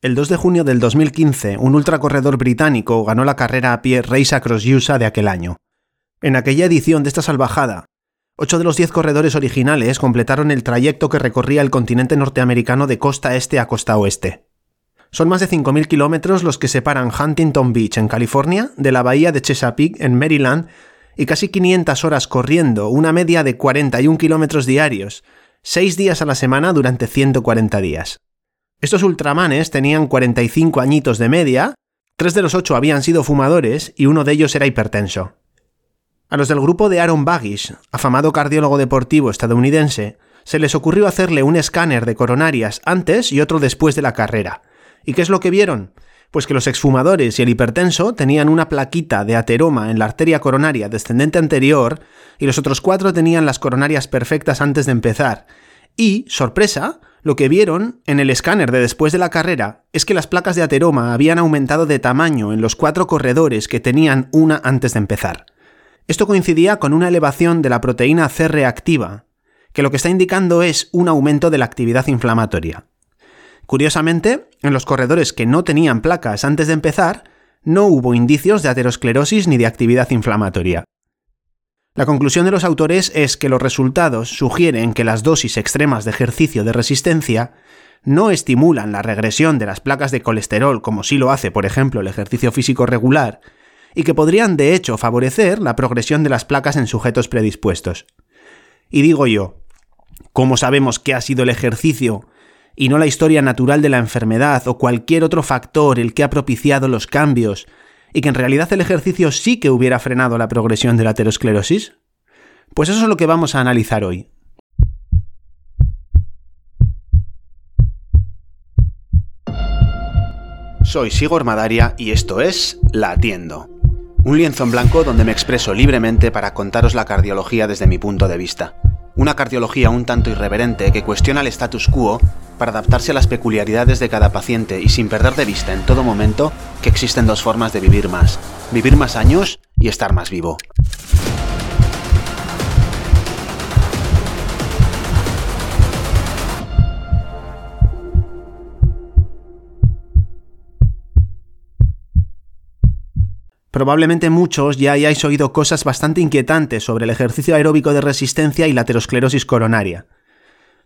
El 2 de junio del 2015, un ultracorredor británico ganó la carrera a pie Race Across USA de aquel año. En aquella edición de esta salvajada, ocho de los diez corredores originales completaron el trayecto que recorría el continente norteamericano de costa este a costa oeste. Son más de 5.000 kilómetros los que separan Huntington Beach, en California, de la bahía de Chesapeake, en Maryland, y casi 500 horas corriendo, una media de 41 kilómetros diarios, seis días a la semana durante 140 días. Estos ultramanes tenían 45 añitos de media, tres de los ocho habían sido fumadores y uno de ellos era hipertenso. A los del grupo de Aaron Baggish, afamado cardiólogo deportivo estadounidense, se les ocurrió hacerle un escáner de coronarias antes y otro después de la carrera. ¿Y qué es lo que vieron? Pues que los exfumadores y el hipertenso tenían una plaquita de ateroma en la arteria coronaria descendente anterior y los otros cuatro tenían las coronarias perfectas antes de empezar. Y, sorpresa, lo que vieron en el escáner de después de la carrera es que las placas de ateroma habían aumentado de tamaño en los cuatro corredores que tenían una antes de empezar. Esto coincidía con una elevación de la proteína C reactiva, que lo que está indicando es un aumento de la actividad inflamatoria. Curiosamente, en los corredores que no tenían placas antes de empezar, no hubo indicios de aterosclerosis ni de actividad inflamatoria. La conclusión de los autores es que los resultados sugieren que las dosis extremas de ejercicio de resistencia no estimulan la regresión de las placas de colesterol como sí lo hace, por ejemplo, el ejercicio físico regular, y que podrían de hecho favorecer la progresión de las placas en sujetos predispuestos. Y digo yo, ¿cómo sabemos qué ha sido el ejercicio y no la historia natural de la enfermedad o cualquier otro factor el que ha propiciado los cambios y que en realidad el ejercicio sí que hubiera frenado la progresión de la aterosclerosis? Pues eso es lo que vamos a analizar hoy. Soy Sigor Madaria y esto es La Atiendo. Un lienzo en blanco donde me expreso libremente para contaros la cardiología desde mi punto de vista. Una cardiología un tanto irreverente que cuestiona el status quo para adaptarse a las peculiaridades de cada paciente y sin perder de vista en todo momento que existen dos formas de vivir más. Vivir más años y estar más vivo. Probablemente muchos ya hayáis oído cosas bastante inquietantes sobre el ejercicio aeróbico de resistencia y la aterosclerosis coronaria.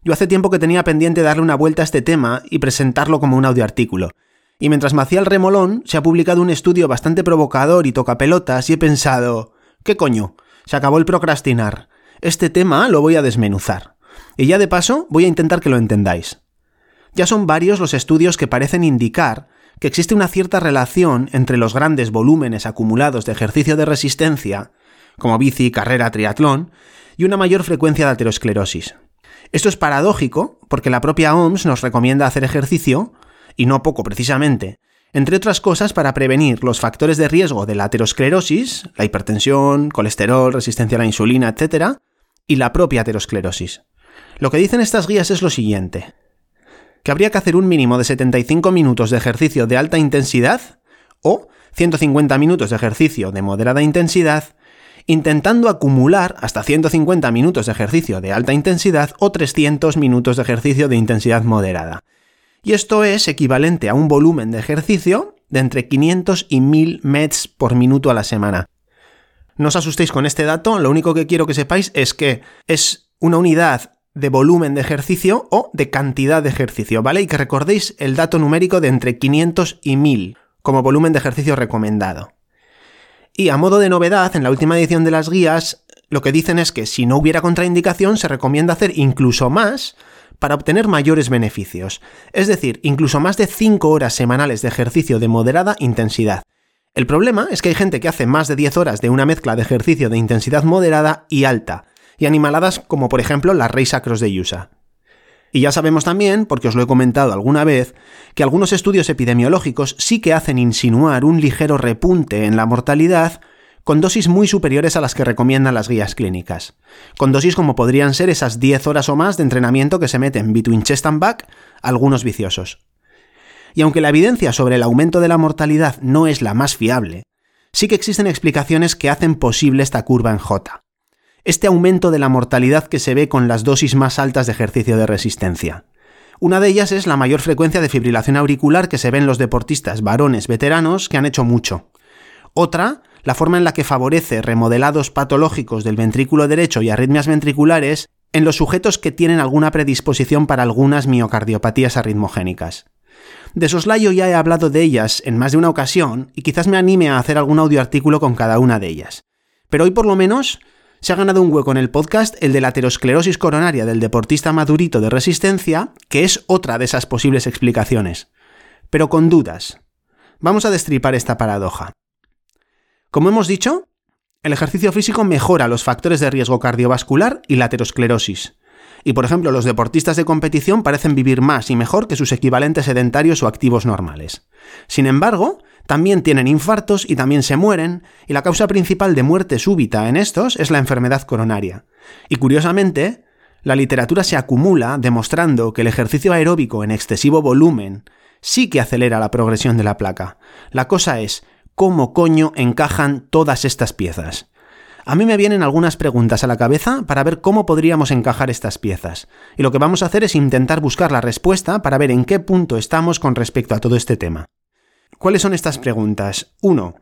Yo hace tiempo que tenía pendiente darle una vuelta a este tema y presentarlo como un audioartículo. Y mientras me hacía el remolón, se ha publicado un estudio bastante provocador y toca pelotas y he pensado, ¿qué coño? Se acabó el procrastinar. Este tema lo voy a desmenuzar. Y ya de paso voy a intentar que lo entendáis. Ya son varios los estudios que parecen indicar que existe una cierta relación entre los grandes volúmenes acumulados de ejercicio de resistencia, como bici, carrera, triatlón, y una mayor frecuencia de aterosclerosis. Esto es paradójico porque la propia OMS nos recomienda hacer ejercicio, y no poco precisamente, entre otras cosas para prevenir los factores de riesgo de la aterosclerosis, la hipertensión, colesterol, resistencia a la insulina, etc., y la propia aterosclerosis. Lo que dicen estas guías es lo siguiente, que habría que hacer un mínimo de 75 minutos de ejercicio de alta intensidad o 150 minutos de ejercicio de moderada intensidad intentando acumular hasta 150 minutos de ejercicio de alta intensidad o 300 minutos de ejercicio de intensidad moderada. Y esto es equivalente a un volumen de ejercicio de entre 500 y 1000 METs por minuto a la semana. No os asustéis con este dato, lo único que quiero que sepáis es que es una unidad de volumen de ejercicio o de cantidad de ejercicio, ¿vale? Y que recordéis el dato numérico de entre 500 y 1000 como volumen de ejercicio recomendado. Y a modo de novedad, en la última edición de las guías, lo que dicen es que si no hubiera contraindicación, se recomienda hacer incluso más para obtener mayores beneficios, es decir, incluso más de 5 horas semanales de ejercicio de moderada intensidad. El problema es que hay gente que hace más de 10 horas de una mezcla de ejercicio de intensidad moderada y alta, y animaladas como por ejemplo las Race Across de USA. Y ya sabemos también, porque os lo he comentado alguna vez, que algunos estudios epidemiológicos sí que hacen insinuar un ligero repunte en la mortalidad con dosis muy superiores a las que recomiendan las guías clínicas. Con dosis como podrían ser esas 10 horas o más de entrenamiento que se meten between chest and back algunos viciosos. Y aunque la evidencia sobre el aumento de la mortalidad no es la más fiable, sí que existen explicaciones que hacen posible esta curva en J este aumento de la mortalidad que se ve con las dosis más altas de ejercicio de resistencia. Una de ellas es la mayor frecuencia de fibrilación auricular que se ve en los deportistas varones veteranos que han hecho mucho. Otra, la forma en la que favorece remodelados patológicos del ventrículo derecho y arritmias ventriculares en los sujetos que tienen alguna predisposición para algunas miocardiopatías arritmogénicas. De soslayo ya he hablado de ellas en más de una ocasión y quizás me anime a hacer algún audioartículo con cada una de ellas. Pero hoy por lo menos se ha ganado un hueco en el podcast el de la aterosclerosis coronaria del deportista madurito de resistencia, que es otra de esas posibles explicaciones. Pero con dudas. Vamos a destripar esta paradoja. Como hemos dicho, el ejercicio físico mejora los factores de riesgo cardiovascular y la aterosclerosis. Y por ejemplo, los deportistas de competición parecen vivir más y mejor que sus equivalentes sedentarios o activos normales. Sin embargo, también tienen infartos y también se mueren, y la causa principal de muerte súbita en estos es la enfermedad coronaria. Y curiosamente, la literatura se acumula demostrando que el ejercicio aeróbico en excesivo volumen sí que acelera la progresión de la placa. La cosa es, cómo coño encajan todas estas piezas. A mí me vienen algunas preguntas a la cabeza para ver cómo podríamos encajar estas piezas, y lo que vamos a hacer es intentar buscar la respuesta para ver en qué punto estamos con respecto a todo este tema. ¿Cuáles son estas preguntas? 1.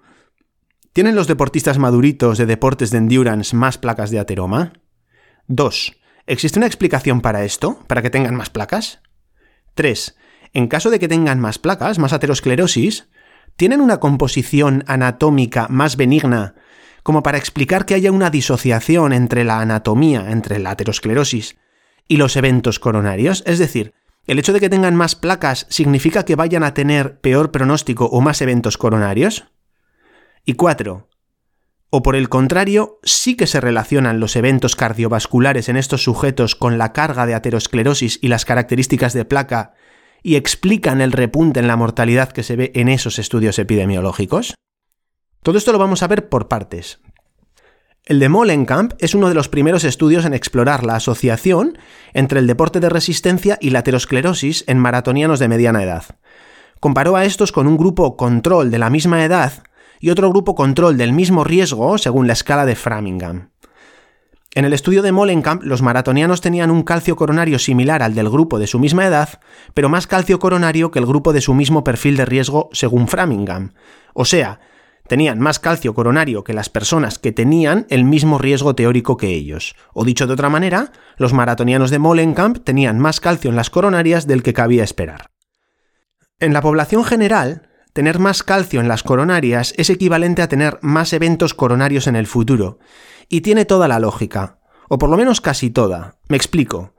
¿Tienen los deportistas maduritos de deportes de endurance más placas de ateroma? 2. ¿Existe una explicación para esto? ¿Para que tengan más placas? 3. En caso de que tengan más placas, más aterosclerosis, tienen una composición anatómica más benigna como para explicar que haya una disociación entre la anatomía, entre la aterosclerosis y los eventos coronarios? Es decir, ¿el hecho de que tengan más placas significa que vayan a tener peor pronóstico o más eventos coronarios? Y cuatro, o por el contrario, sí que se relacionan los eventos cardiovasculares en estos sujetos con la carga de aterosclerosis y las características de placa y explican el repunte en la mortalidad que se ve en esos estudios epidemiológicos? Todo esto lo vamos a ver por partes. El de Molenkamp es uno de los primeros estudios en explorar la asociación entre el deporte de resistencia y la aterosclerosis en maratonianos de mediana edad. Comparó a estos con un grupo control de la misma edad y otro grupo control del mismo riesgo según la escala de Framingham. En el estudio de Molenkamp, los maratonianos tenían un calcio coronario similar al del grupo de su misma edad, pero más calcio coronario que el grupo de su mismo perfil de riesgo según Framingham. O sea, tenían más calcio coronario que las personas que tenían el mismo riesgo teórico que ellos. O dicho de otra manera, los maratonianos de Molenkamp tenían más calcio en las coronarias del que cabía esperar. En la población general, tener más calcio en las coronarias es equivalente a tener más eventos coronarios en el futuro, y tiene toda la lógica, o por lo menos casi toda. Me explico.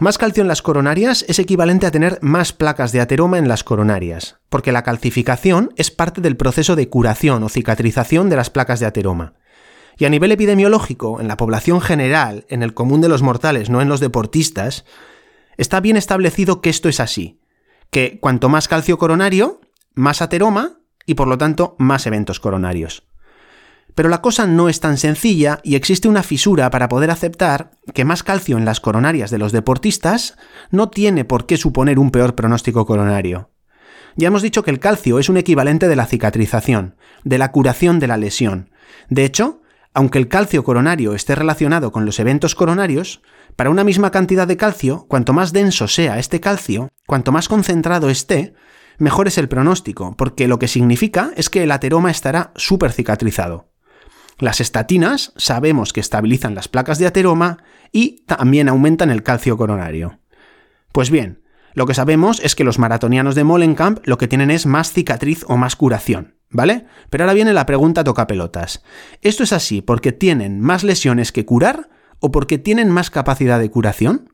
Más calcio en las coronarias es equivalente a tener más placas de ateroma en las coronarias, porque la calcificación es parte del proceso de curación o cicatrización de las placas de ateroma. Y a nivel epidemiológico, en la población general, en el común de los mortales, no en los deportistas, está bien establecido que esto es así, que cuanto más calcio coronario, más ateroma y por lo tanto más eventos coronarios. Pero la cosa no es tan sencilla y existe una fisura para poder aceptar que más calcio en las coronarias de los deportistas no tiene por qué suponer un peor pronóstico coronario. Ya hemos dicho que el calcio es un equivalente de la cicatrización, de la curación de la lesión. De hecho, aunque el calcio coronario esté relacionado con los eventos coronarios, para una misma cantidad de calcio, cuanto más denso sea este calcio, cuanto más concentrado esté, mejor es el pronóstico, porque lo que significa es que el ateroma estará súper cicatrizado. Las estatinas sabemos que estabilizan las placas de ateroma y también aumentan el calcio coronario. Pues bien, lo que sabemos es que los maratonianos de Molenkamp lo que tienen es más cicatriz o más curación, ¿vale? Pero ahora viene la pregunta toca pelotas. ¿Esto es así porque tienen más lesiones que curar o porque tienen más capacidad de curación?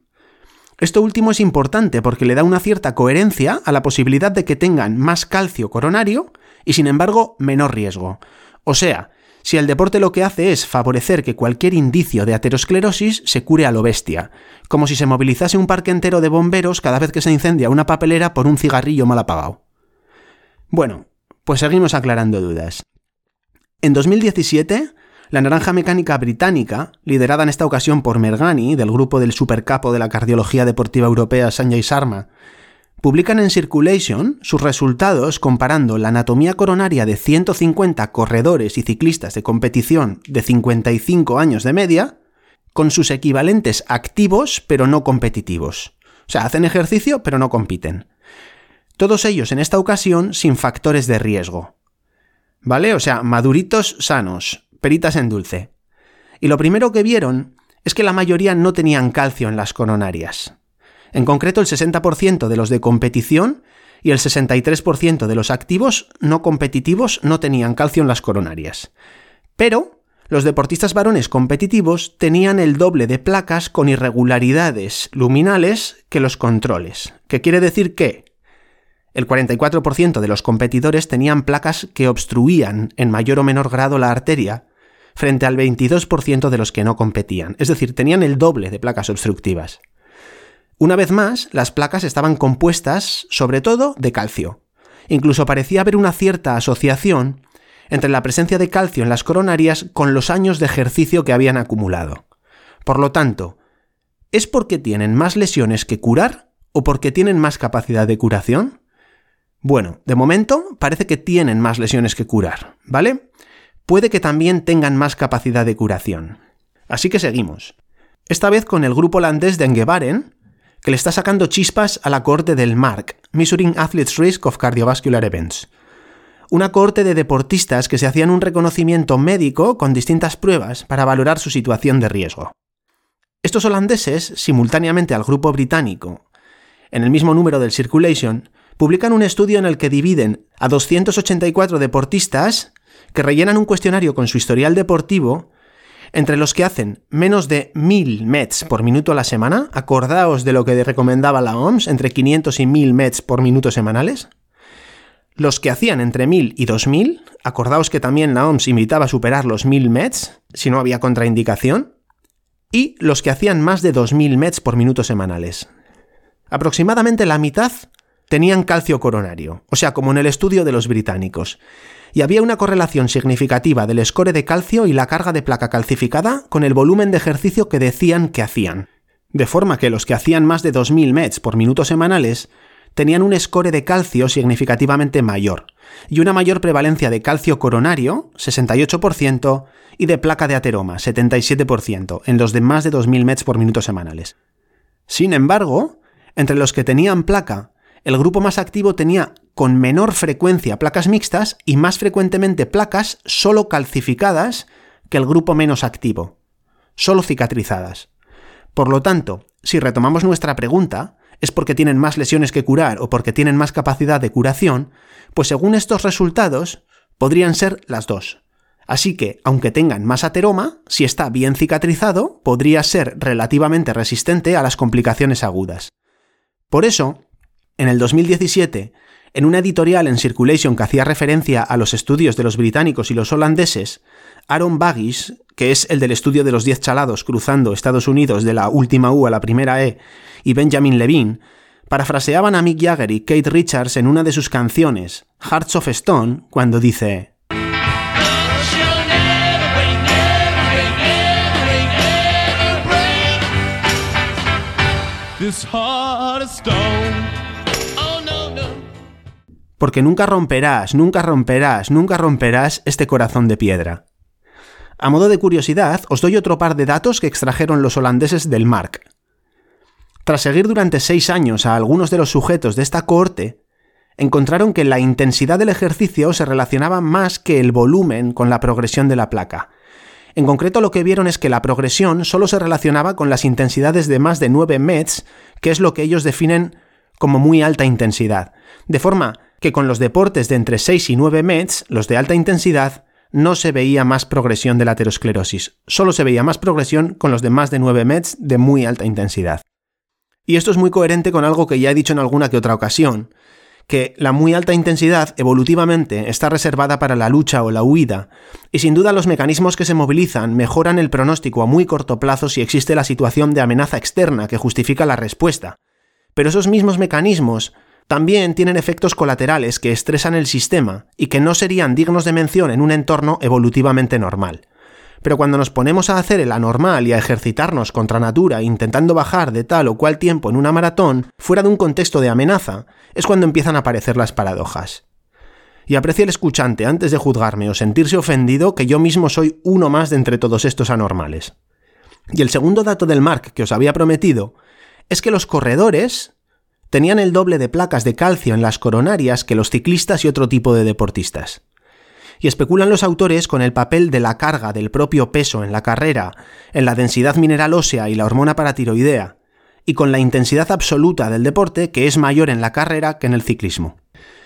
Esto último es importante porque le da una cierta coherencia a la posibilidad de que tengan más calcio coronario y sin embargo menor riesgo. O sea, si el deporte lo que hace es favorecer que cualquier indicio de aterosclerosis se cure a lo bestia, como si se movilizase un parque entero de bomberos cada vez que se incendia una papelera por un cigarrillo mal apagado. Bueno, pues seguimos aclarando dudas. En 2017, la naranja mecánica británica, liderada en esta ocasión por Mergani, del grupo del supercapo de la cardiología deportiva europea Sanjay Sharma, publican en Circulation sus resultados comparando la anatomía coronaria de 150 corredores y ciclistas de competición de 55 años de media con sus equivalentes activos pero no competitivos. O sea, hacen ejercicio pero no compiten. Todos ellos en esta ocasión sin factores de riesgo. ¿Vale? O sea, maduritos sanos, peritas en dulce. Y lo primero que vieron es que la mayoría no tenían calcio en las coronarias. En concreto, el 60% de los de competición y el 63% de los activos no competitivos no tenían calcio en las coronarias. Pero los deportistas varones competitivos tenían el doble de placas con irregularidades luminales que los controles, que quiere decir que el 44% de los competidores tenían placas que obstruían en mayor o menor grado la arteria, frente al 22% de los que no competían, es decir, tenían el doble de placas obstructivas. Una vez más, las placas estaban compuestas sobre todo de calcio. Incluso parecía haber una cierta asociación entre la presencia de calcio en las coronarias con los años de ejercicio que habían acumulado. Por lo tanto, ¿es porque tienen más lesiones que curar o porque tienen más capacidad de curación? Bueno, de momento parece que tienen más lesiones que curar, ¿vale? Puede que también tengan más capacidad de curación. Así que seguimos. Esta vez con el grupo holandés de Engebaren, que le está sacando chispas a la corte del MARC, Measuring Athletes Risk of Cardiovascular Events una corte de deportistas que se hacían un reconocimiento médico con distintas pruebas para valorar su situación de riesgo. Estos holandeses, simultáneamente al grupo británico, en el mismo número del Circulation, publican un estudio en el que dividen a 284 deportistas que rellenan un cuestionario con su historial deportivo entre los que hacen menos de 1000 METs por minuto a la semana, acordaos de lo que recomendaba la OMS, entre 500 y 1000 METs por minuto semanales, los que hacían entre 1000 y 2000, acordaos que también la OMS invitaba a superar los 1000 METs, si no había contraindicación, y los que hacían más de 2000 METs por minuto semanales. Aproximadamente la mitad tenían calcio coronario, o sea, como en el estudio de los británicos, y había una correlación significativa del score de calcio y la carga de placa calcificada con el volumen de ejercicio que decían que hacían. De forma que los que hacían más de 2000 METs por minuto semanales tenían un score de calcio significativamente mayor y una mayor prevalencia de calcio coronario, 68%, y de placa de ateroma, 77%, en los de más de 2.000 METs por minuto semanales. Sin embargo, entre los que tenían placa, el grupo más activo tenía con menor frecuencia placas mixtas y más frecuentemente placas solo calcificadas que el grupo menos activo, solo cicatrizadas. Por lo tanto, si retomamos nuestra pregunta, es porque tienen más lesiones que curar o porque tienen más capacidad de curación, pues según estos resultados, podrían ser las dos. Así que, aunque tengan más ateroma, si está bien cicatrizado, podría ser relativamente resistente a las complicaciones agudas. Por eso, en el 2017, en una editorial en Circulation que hacía referencia a los estudios de los británicos y los holandeses, Aaron Baggis, que es el del estudio de los 10 chalados cruzando Estados Unidos de la última U a la primera E, y Benjamin Levine, parafraseaban a Mick Jagger y Kate Richards en una de sus canciones, Hearts of Stone, cuando dice Porque nunca romperás, nunca romperás, nunca romperás este corazón de piedra. A modo de curiosidad, os doy otro par de datos que extrajeron los holandeses del MARC. Tras seguir durante seis años a algunos de los sujetos de esta cohorte, encontraron que la intensidad del ejercicio se relacionaba más que el volumen con la progresión de la placa. En concreto lo que vieron es que la progresión solo se relacionaba con las intensidades de más de 9 METs, que es lo que ellos definen como muy alta intensidad. De forma que con los deportes de entre 6 y 9 METs, los de alta intensidad, no se veía más progresión de la aterosclerosis, solo se veía más progresión con los de más de 9 METs de muy alta intensidad. Y esto es muy coherente con algo que ya he dicho en alguna que otra ocasión, que la muy alta intensidad evolutivamente está reservada para la lucha o la huida, y sin duda los mecanismos que se movilizan mejoran el pronóstico a muy corto plazo si existe la situación de amenaza externa que justifica la respuesta. Pero esos mismos mecanismos también tienen efectos colaterales que estresan el sistema y que no serían dignos de mención en un entorno evolutivamente normal. Pero cuando nos ponemos a hacer el anormal y a ejercitarnos contra natura intentando bajar de tal o cual tiempo en una maratón, fuera de un contexto de amenaza, es cuando empiezan a aparecer las paradojas. Y aprecia el escuchante antes de juzgarme o sentirse ofendido que yo mismo soy uno más de entre todos estos anormales. Y el segundo dato del Mark que os había prometido es que los corredores tenían el doble de placas de calcio en las coronarias que los ciclistas y otro tipo de deportistas. Y especulan los autores con el papel de la carga del propio peso en la carrera, en la densidad mineral ósea y la hormona paratiroidea, y con la intensidad absoluta del deporte que es mayor en la carrera que en el ciclismo.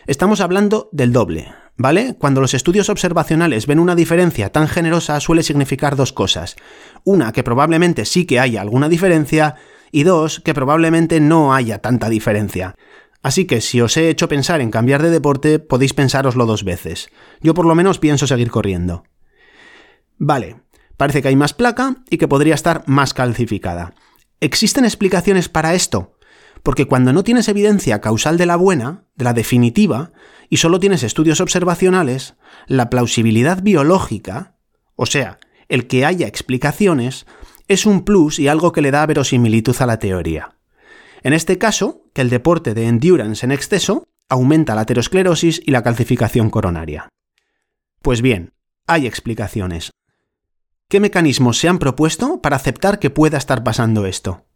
Estamos hablando del doble, ¿vale? Cuando los estudios observacionales ven una diferencia tan generosa suele significar dos cosas. Una, que probablemente sí que haya alguna diferencia, y dos, que probablemente no haya tanta diferencia. Así que si os he hecho pensar en cambiar de deporte, podéis pensároslo dos veces. Yo por lo menos pienso seguir corriendo. Vale, parece que hay más placa y que podría estar más calcificada. ¿Existen explicaciones para esto? Porque cuando no tienes evidencia causal de la buena, de la definitiva, y solo tienes estudios observacionales, la plausibilidad biológica, o sea, el que haya explicaciones, es un plus y algo que le da verosimilitud a la teoría. En este caso, que el deporte de endurance en exceso aumenta la aterosclerosis y la calcificación coronaria. Pues bien, hay explicaciones. ¿Qué mecanismos se han propuesto para aceptar que pueda estar pasando esto?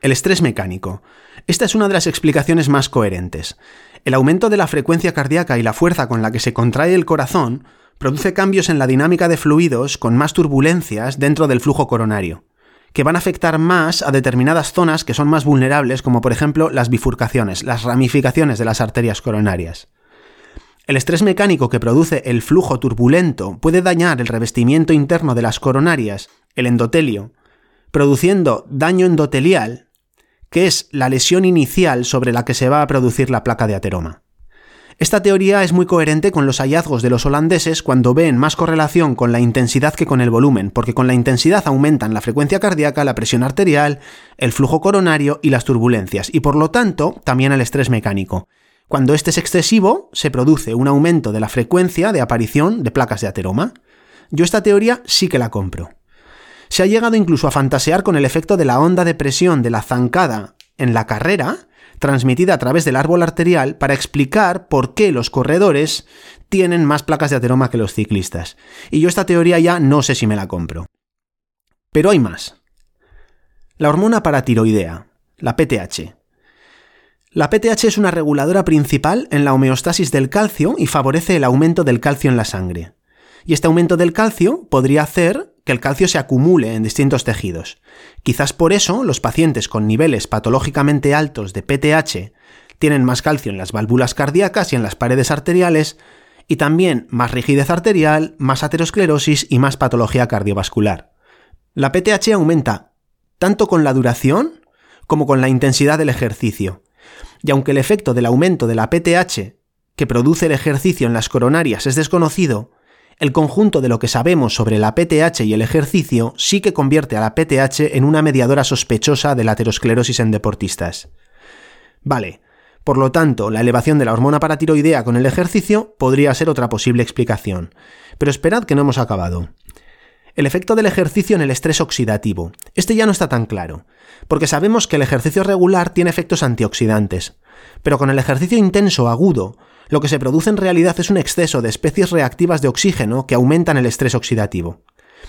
El estrés mecánico. Esta es una de las explicaciones más coherentes. El aumento de la frecuencia cardíaca y la fuerza con la que se contrae el corazón produce cambios en la dinámica de fluidos con más turbulencias dentro del flujo coronario, que van a afectar más a determinadas zonas que son más vulnerables, como por ejemplo las bifurcaciones, las ramificaciones de las arterias coronarias. El estrés mecánico que produce el flujo turbulento puede dañar el revestimiento interno de las coronarias, el endotelio, produciendo daño endotelial, que es la lesión inicial sobre la que se va a producir la placa de ateroma. Esta teoría es muy coherente con los hallazgos de los holandeses cuando ven más correlación con la intensidad que con el volumen, porque con la intensidad aumentan la frecuencia cardíaca, la presión arterial, el flujo coronario y las turbulencias, y por lo tanto también el estrés mecánico. Cuando este es excesivo, se produce un aumento de la frecuencia de aparición de placas de ateroma. Yo esta teoría sí que la compro. Se ha llegado incluso a fantasear con el efecto de la onda de presión de la zancada en la carrera, transmitida a través del árbol arterial para explicar por qué los corredores tienen más placas de ateroma que los ciclistas. Y yo esta teoría ya no sé si me la compro. Pero hay más. La hormona paratiroidea, la PTH. La PTH es una reguladora principal en la homeostasis del calcio y favorece el aumento del calcio en la sangre. Y este aumento del calcio podría hacer que el calcio se acumule en distintos tejidos. Quizás por eso los pacientes con niveles patológicamente altos de PTH tienen más calcio en las válvulas cardíacas y en las paredes arteriales, y también más rigidez arterial, más aterosclerosis y más patología cardiovascular. La PTH aumenta tanto con la duración como con la intensidad del ejercicio. Y aunque el efecto del aumento de la PTH que produce el ejercicio en las coronarias es desconocido, el conjunto de lo que sabemos sobre la PTH y el ejercicio sí que convierte a la PTH en una mediadora sospechosa de la aterosclerosis en deportistas. Vale, por lo tanto, la elevación de la hormona paratiroidea con el ejercicio podría ser otra posible explicación. Pero esperad que no hemos acabado. El efecto del ejercicio en el estrés oxidativo. Este ya no está tan claro, porque sabemos que el ejercicio regular tiene efectos antioxidantes, pero con el ejercicio intenso agudo, lo que se produce en realidad es un exceso de especies reactivas de oxígeno que aumentan el estrés oxidativo.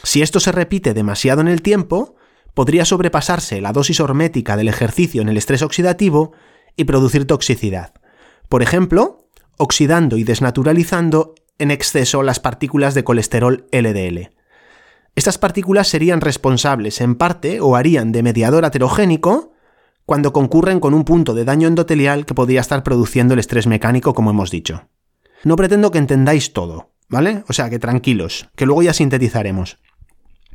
Si esto se repite demasiado en el tiempo, podría sobrepasarse la dosis hormética del ejercicio en el estrés oxidativo y producir toxicidad. Por ejemplo, oxidando y desnaturalizando en exceso las partículas de colesterol LDL. Estas partículas serían responsables en parte o harían de mediador aterogénico cuando concurren con un punto de daño endotelial que podría estar produciendo el estrés mecánico, como hemos dicho. No pretendo que entendáis todo, ¿vale? O sea, que tranquilos, que luego ya sintetizaremos.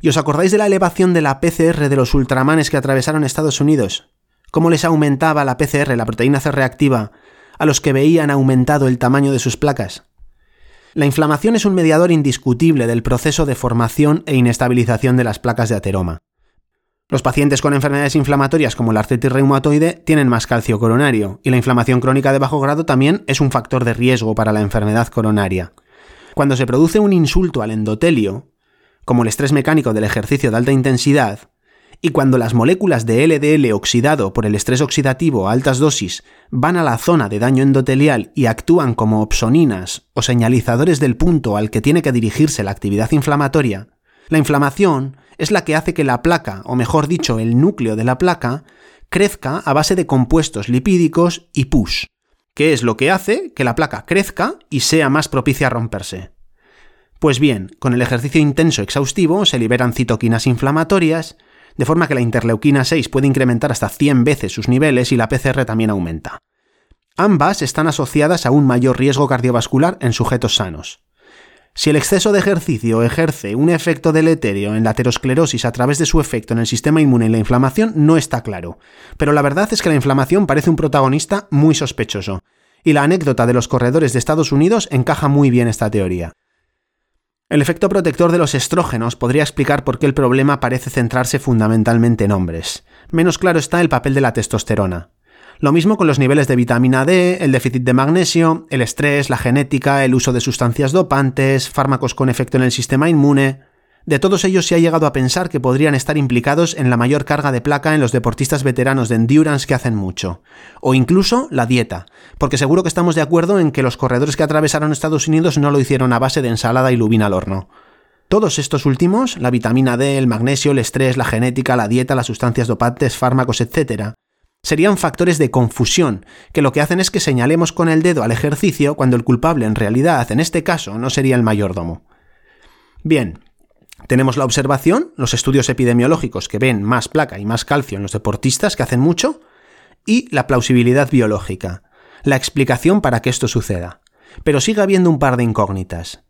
¿Y os acordáis de la elevación de la PCR de los ultramanes que atravesaron Estados Unidos? ¿Cómo les aumentaba la PCR, la proteína C reactiva, a los que veían aumentado el tamaño de sus placas? La inflamación es un mediador indiscutible del proceso de formación e inestabilización de las placas de ateroma. Los pacientes con enfermedades inflamatorias como la artritis reumatoide tienen más calcio coronario y la inflamación crónica de bajo grado también es un factor de riesgo para la enfermedad coronaria. Cuando se produce un insulto al endotelio, como el estrés mecánico del ejercicio de alta intensidad, y cuando las moléculas de LDL oxidado por el estrés oxidativo a altas dosis van a la zona de daño endotelial y actúan como opsoninas o señalizadores del punto al que tiene que dirigirse la actividad inflamatoria, la inflamación es la que hace que la placa, o mejor dicho, el núcleo de la placa, crezca a base de compuestos lipídicos y PUS, que es lo que hace que la placa crezca y sea más propicia a romperse. Pues bien, con el ejercicio intenso exhaustivo se liberan citoquinas inflamatorias, de forma que la interleuquina 6 puede incrementar hasta 100 veces sus niveles y la PCR también aumenta. Ambas están asociadas a un mayor riesgo cardiovascular en sujetos sanos. Si el exceso de ejercicio ejerce un efecto deleterio en la aterosclerosis a través de su efecto en el sistema inmune y la inflamación, no está claro. Pero la verdad es que la inflamación parece un protagonista muy sospechoso. Y la anécdota de los corredores de Estados Unidos encaja muy bien esta teoría. El efecto protector de los estrógenos podría explicar por qué el problema parece centrarse fundamentalmente en hombres. Menos claro está el papel de la testosterona. Lo mismo con los niveles de vitamina D, el déficit de magnesio, el estrés, la genética, el uso de sustancias dopantes, fármacos con efecto en el sistema inmune. De todos ellos se ha llegado a pensar que podrían estar implicados en la mayor carga de placa en los deportistas veteranos de endurance que hacen mucho. O incluso la dieta, porque seguro que estamos de acuerdo en que los corredores que atravesaron Estados Unidos no lo hicieron a base de ensalada y lubina al horno. Todos estos últimos, la vitamina D, el magnesio, el estrés, la genética, la dieta, las sustancias dopantes, fármacos, etc., serían factores de confusión, que lo que hacen es que señalemos con el dedo al ejercicio cuando el culpable en realidad, en este caso, no sería el mayordomo. Bien, tenemos la observación, los estudios epidemiológicos que ven más placa y más calcio en los deportistas que hacen mucho, y la plausibilidad biológica, la explicación para que esto suceda. Pero sigue habiendo un par de incógnitas.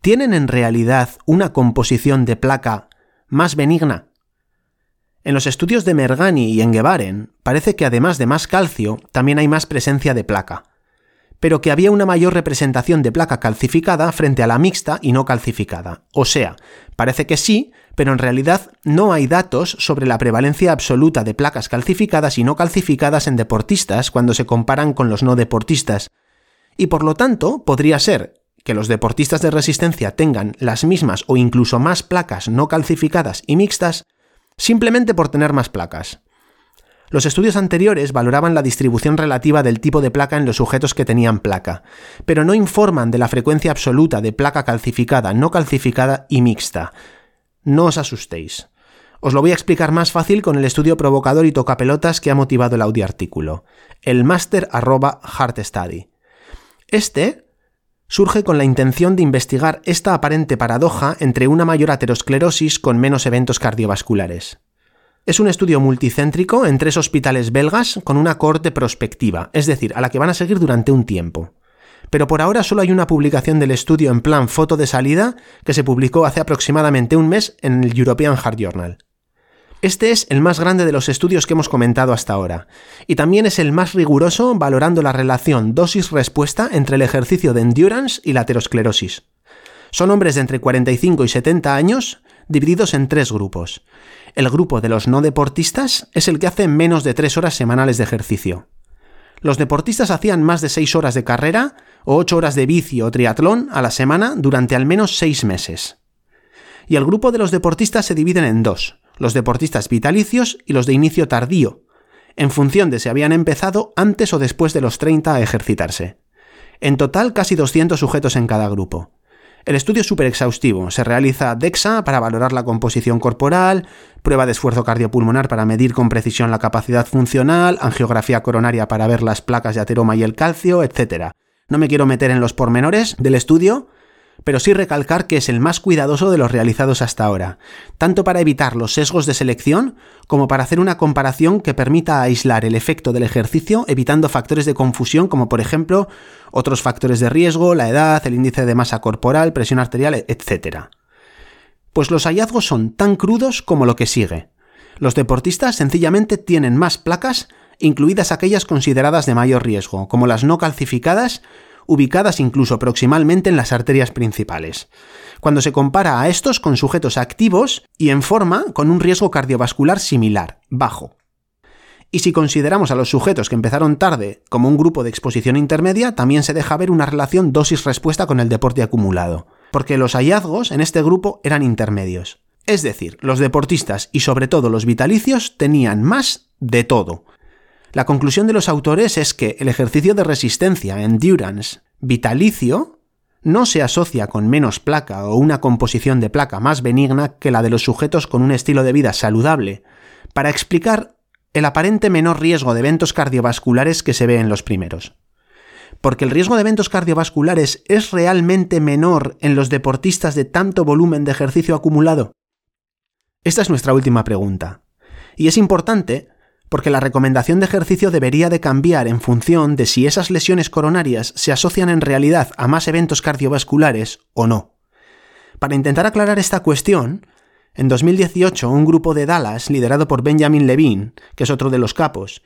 ¿Tienen en realidad una composición de placa más benigna en los estudios de Mergani y Engebaren parece que además de más calcio, también hay más presencia de placa, pero que había una mayor representación de placa calcificada frente a la mixta y no calcificada. O sea, parece que sí, pero en realidad no hay datos sobre la prevalencia absoluta de placas calcificadas y no calcificadas en deportistas cuando se comparan con los no deportistas. Y por lo tanto, podría ser que los deportistas de resistencia tengan las mismas o incluso más placas no calcificadas y mixtas, simplemente por tener más placas. Los estudios anteriores valoraban la distribución relativa del tipo de placa en los sujetos que tenían placa, pero no informan de la frecuencia absoluta de placa calcificada, no calcificada y mixta. No os asustéis. Os lo voy a explicar más fácil con el estudio provocador y tocapelotas que ha motivado el audioartículo, el master arroba heart study. Este surge con la intención de investigar esta aparente paradoja entre una mayor aterosclerosis con menos eventos cardiovasculares. Es un estudio multicéntrico en tres hospitales belgas con una cohorte prospectiva, es decir, a la que van a seguir durante un tiempo. Pero por ahora solo hay una publicación del estudio en plan foto de salida que se publicó hace aproximadamente un mes en el European Heart Journal. Este es el más grande de los estudios que hemos comentado hasta ahora, y también es el más riguroso valorando la relación dosis-respuesta entre el ejercicio de endurance y la aterosclerosis. Son hombres de entre 45 y 70 años, divididos en tres grupos. El grupo de los no deportistas es el que hace menos de 3 horas semanales de ejercicio. Los deportistas hacían más de 6 horas de carrera o 8 horas de bici o triatlón a la semana durante al menos 6 meses. Y el grupo de los deportistas se dividen en dos, los deportistas vitalicios y los de inicio tardío, en función de si habían empezado antes o después de los 30 a ejercitarse. En total, casi 200 sujetos en cada grupo. El estudio es súper exhaustivo. Se realiza DEXA para valorar la composición corporal, prueba de esfuerzo cardiopulmonar para medir con precisión la capacidad funcional, angiografía coronaria para ver las placas de ateroma y el calcio, etc. No me quiero meter en los pormenores del estudio, pero sí recalcar que es el más cuidadoso de los realizados hasta ahora, tanto para evitar los sesgos de selección como para hacer una comparación que permita aislar el efecto del ejercicio evitando factores de confusión como por ejemplo otros factores de riesgo, la edad, el índice de masa corporal, presión arterial, etc. Pues los hallazgos son tan crudos como lo que sigue. Los deportistas sencillamente tienen más placas, incluidas aquellas consideradas de mayor riesgo, como las no calcificadas ubicadas incluso proximalmente en las arterias principales. Cuando se compara a estos con sujetos activos y en forma con un riesgo cardiovascular similar, bajo. Y si consideramos a los sujetos que empezaron tarde como un grupo de exposición intermedia, también se deja ver una relación dosis-respuesta con el deporte acumulado, porque los hallazgos en este grupo eran intermedios. Es decir, los deportistas y sobre todo los vitalicios tenían más de todo, la conclusión de los autores es que el ejercicio de resistencia, endurance, vitalicio, no se asocia con menos placa o una composición de placa más benigna que la de los sujetos con un estilo de vida saludable, para explicar el aparente menor riesgo de eventos cardiovasculares que se ve en los primeros. Porque el riesgo de eventos cardiovasculares es realmente menor en los deportistas de tanto volumen de ejercicio acumulado. Esta es nuestra última pregunta. Y es importante porque la recomendación de ejercicio debería de cambiar en función de si esas lesiones coronarias se asocian en realidad a más eventos cardiovasculares o no. Para intentar aclarar esta cuestión, en 2018 un grupo de Dallas, liderado por Benjamin Levine, que es otro de los capos,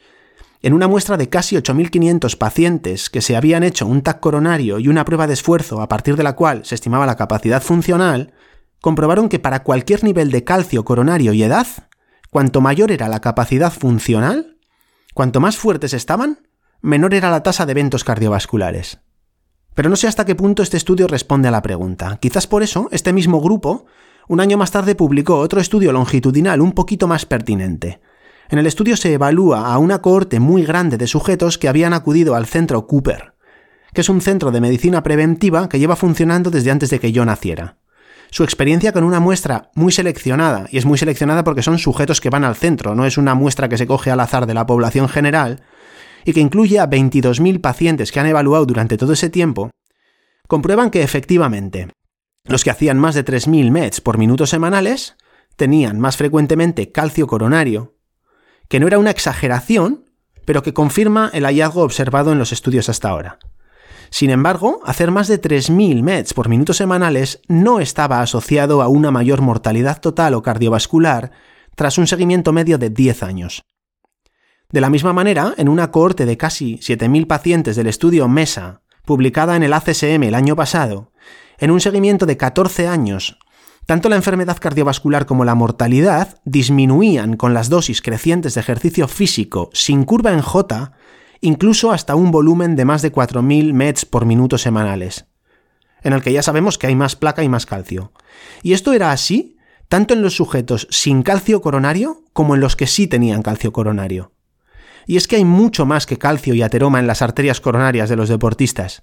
en una muestra de casi 8.500 pacientes que se habían hecho un TAC coronario y una prueba de esfuerzo a partir de la cual se estimaba la capacidad funcional, comprobaron que para cualquier nivel de calcio coronario y edad, Cuanto mayor era la capacidad funcional, cuanto más fuertes estaban, menor era la tasa de eventos cardiovasculares. Pero no sé hasta qué punto este estudio responde a la pregunta. Quizás por eso, este mismo grupo, un año más tarde publicó otro estudio longitudinal un poquito más pertinente. En el estudio se evalúa a una cohorte muy grande de sujetos que habían acudido al centro Cooper, que es un centro de medicina preventiva que lleva funcionando desde antes de que yo naciera su experiencia con una muestra muy seleccionada, y es muy seleccionada porque son sujetos que van al centro, no es una muestra que se coge al azar de la población general, y que incluye a 22.000 pacientes que han evaluado durante todo ese tiempo, comprueban que efectivamente los que hacían más de 3.000 METs por minuto semanales tenían más frecuentemente calcio coronario, que no era una exageración, pero que confirma el hallazgo observado en los estudios hasta ahora. Sin embargo, hacer más de 3.000 METs por minuto semanales no estaba asociado a una mayor mortalidad total o cardiovascular tras un seguimiento medio de 10 años. De la misma manera, en una cohorte de casi 7.000 pacientes del estudio MESA, publicada en el ACSM el año pasado, en un seguimiento de 14 años, tanto la enfermedad cardiovascular como la mortalidad disminuían con las dosis crecientes de ejercicio físico sin curva en J incluso hasta un volumen de más de 4.000 METs por minuto semanales, en el que ya sabemos que hay más placa y más calcio. Y esto era así tanto en los sujetos sin calcio coronario como en los que sí tenían calcio coronario. Y es que hay mucho más que calcio y ateroma en las arterias coronarias de los deportistas.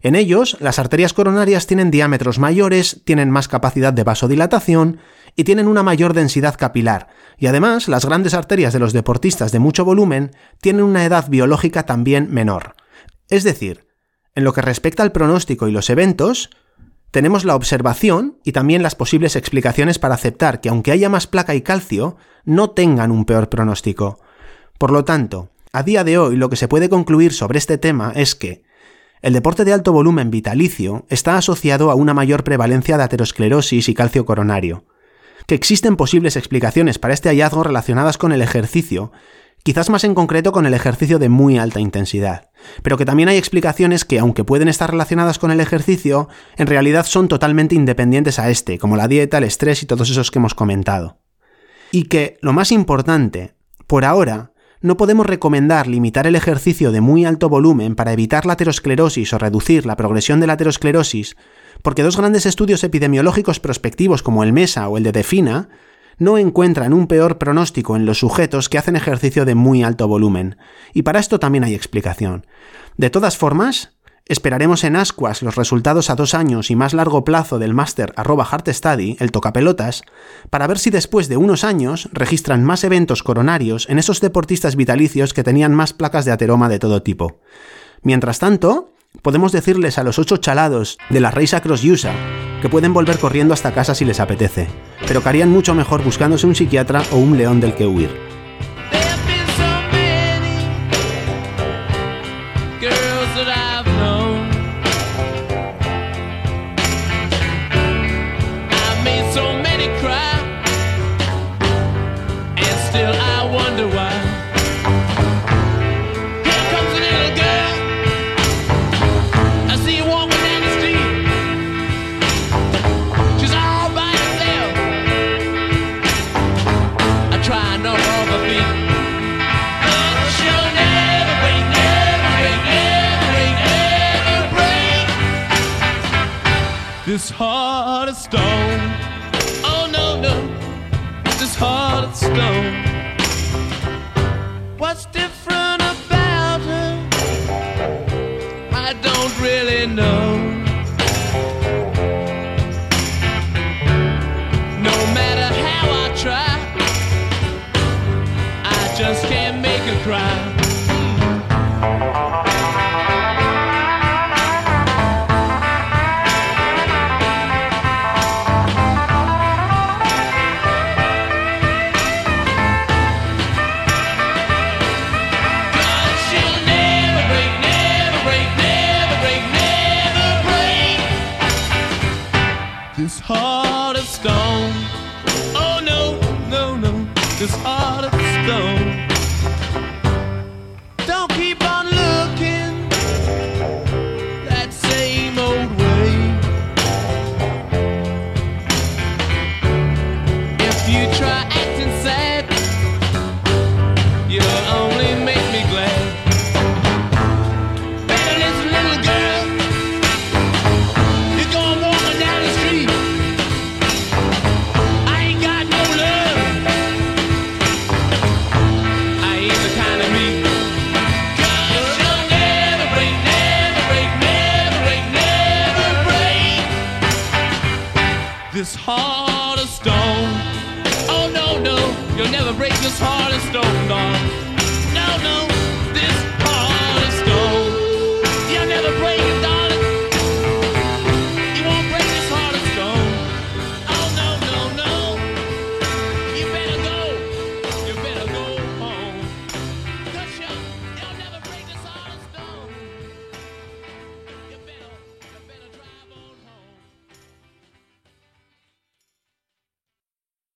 En ellos, las arterias coronarias tienen diámetros mayores, tienen más capacidad de vasodilatación y tienen una mayor densidad capilar, y además las grandes arterias de los deportistas de mucho volumen tienen una edad biológica también menor. Es decir, en lo que respecta al pronóstico y los eventos, tenemos la observación y también las posibles explicaciones para aceptar que aunque haya más placa y calcio, no tengan un peor pronóstico. Por lo tanto, a día de hoy lo que se puede concluir sobre este tema es que el deporte de alto volumen vitalicio está asociado a una mayor prevalencia de aterosclerosis y calcio coronario, que existen posibles explicaciones para este hallazgo relacionadas con el ejercicio, quizás más en concreto con el ejercicio de muy alta intensidad, pero que también hay explicaciones que, aunque pueden estar relacionadas con el ejercicio, en realidad son totalmente independientes a este, como la dieta, el estrés y todos esos que hemos comentado. Y que, lo más importante, por ahora, no podemos recomendar limitar el ejercicio de muy alto volumen para evitar la aterosclerosis o reducir la progresión de la aterosclerosis, porque dos grandes estudios epidemiológicos prospectivos como el MESA o el de DEFINA no encuentran un peor pronóstico en los sujetos que hacen ejercicio de muy alto volumen, y para esto también hay explicación. De todas formas, Esperaremos en Ascuas los resultados a dos años y más largo plazo del máster arroba Study, el tocapelotas, para ver si después de unos años registran más eventos coronarios en esos deportistas vitalicios que tenían más placas de ateroma de todo tipo. Mientras tanto, podemos decirles a los ocho chalados de la Reisa Cross USA que pueden volver corriendo hasta casa si les apetece, pero que harían mucho mejor buscándose un psiquiatra o un león del que huir. What's different about her? I don't really know.